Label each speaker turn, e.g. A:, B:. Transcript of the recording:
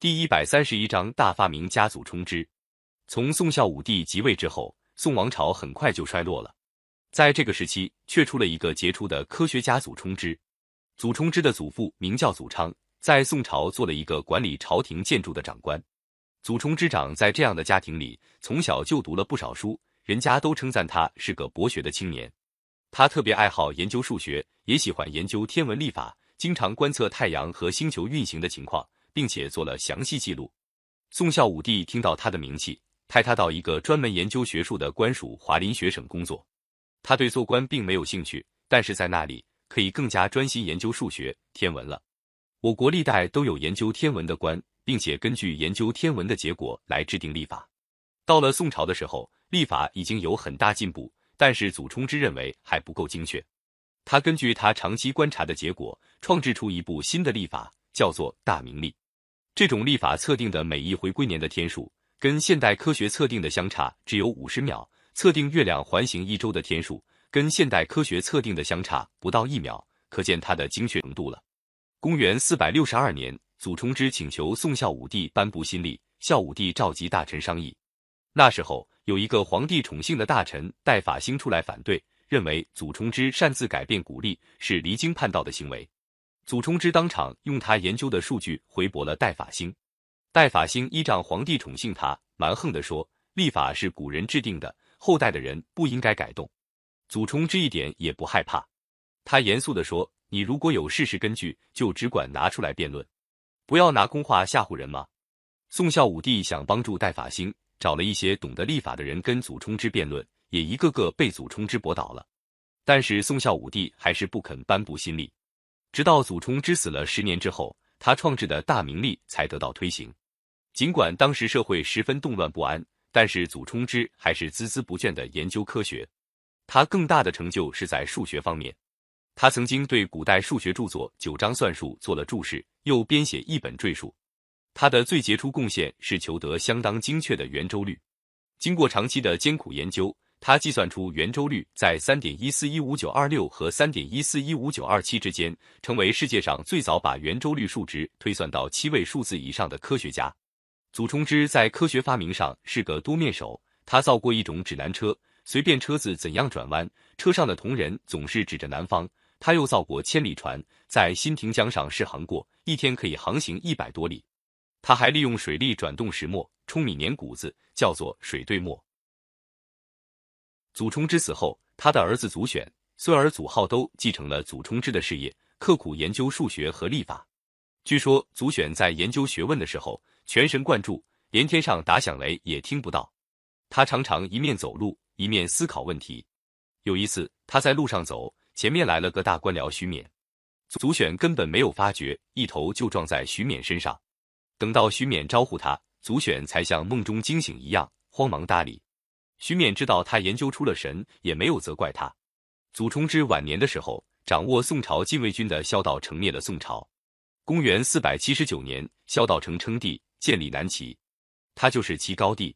A: 第一百三十一章大发明家祖冲之。从宋孝武帝即位之后，宋王朝很快就衰落了。在这个时期，却出了一个杰出的科学家祖冲之。祖冲之的祖父名叫祖昌，在宋朝做了一个管理朝廷建筑的长官。祖冲之长在这样的家庭里，从小就读了不少书，人家都称赞他是个博学的青年。他特别爱好研究数学，也喜欢研究天文历法，经常观测太阳和星球运行的情况，并且做了详细记录。宋孝武帝听到他的名气，派他到一个专门研究学术的官署华林学省工作。他对做官并没有兴趣，但是在那里可以更加专心研究数学、天文了。我国历代都有研究天文的官，并且根据研究天文的结果来制定历法。到了宋朝的时候，历法已经有很大进步。但是祖冲之认为还不够精确，他根据他长期观察的结果，创制出一部新的历法，叫做大明历。这种历法测定的每一回归年的天数，跟现代科学测定的相差只有五十秒；测定月亮环行一周的天数，跟现代科学测定的相差不到一秒，可见它的精确程度了。公元四百六十二年，祖冲之请求宋孝武帝颁布新历，孝武帝召集大臣商议。那时候。有一个皇帝宠幸的大臣戴法兴出来反对，认为祖冲之擅自改变古历是离经叛道的行为。祖冲之当场用他研究的数据回驳了戴法兴。戴法兴依仗皇帝宠幸他，蛮横地说：“历法是古人制定的，后代的人不应该改动。”祖冲之一点也不害怕，他严肃地说：“你如果有事实根据，就只管拿出来辩论，不要拿空话吓唬人嘛。”宋孝武帝想帮助戴法兴。找了一些懂得历法的人跟祖冲之辩论，也一个个被祖冲之驳倒了。但是宋孝武帝还是不肯颁布新历，直到祖冲之死了十年之后，他创制的大明历才得到推行。尽管当时社会十分动乱不安，但是祖冲之还是孜孜不倦地研究科学。他更大的成就是在数学方面，他曾经对古代数学著作《九章算术》做了注释，又编写一本赘述。他的最杰出贡献是求得相当精确的圆周率。经过长期的艰苦研究，他计算出圆周率在三点一四一五九二六和三点一四一五九二七之间，成为世界上最早把圆周率数值推算到七位数字以上的科学家。祖冲之在科学发明上是个多面手，他造过一种指南车，随便车子怎样转弯，车上的铜人总是指着南方。他又造过千里船，在新亭江上试航过，一天可以航行一百多里。他还利用水力转动石磨，冲米碾谷子，叫做水对磨。祖冲之死后，他的儿子祖选、孙儿祖浩都继承了祖冲之的事业，刻苦研究数学和历法。据说祖选在研究学问的时候，全神贯注，连天上打响雷也听不到。他常常一面走路，一面思考问题。有一次，他在路上走，前面来了个大官僚徐勉，祖选根本没有发觉，一头就撞在徐勉身上。等到徐勉招呼他，祖选才像梦中惊醒一样，慌忙搭理。徐勉知道他研究出了神，也没有责怪他。祖冲之晚年的时候，掌握宋朝禁卫军的萧道成灭了宋朝。公元四百七十九年，萧道成称帝，建立南齐，他就是齐高帝。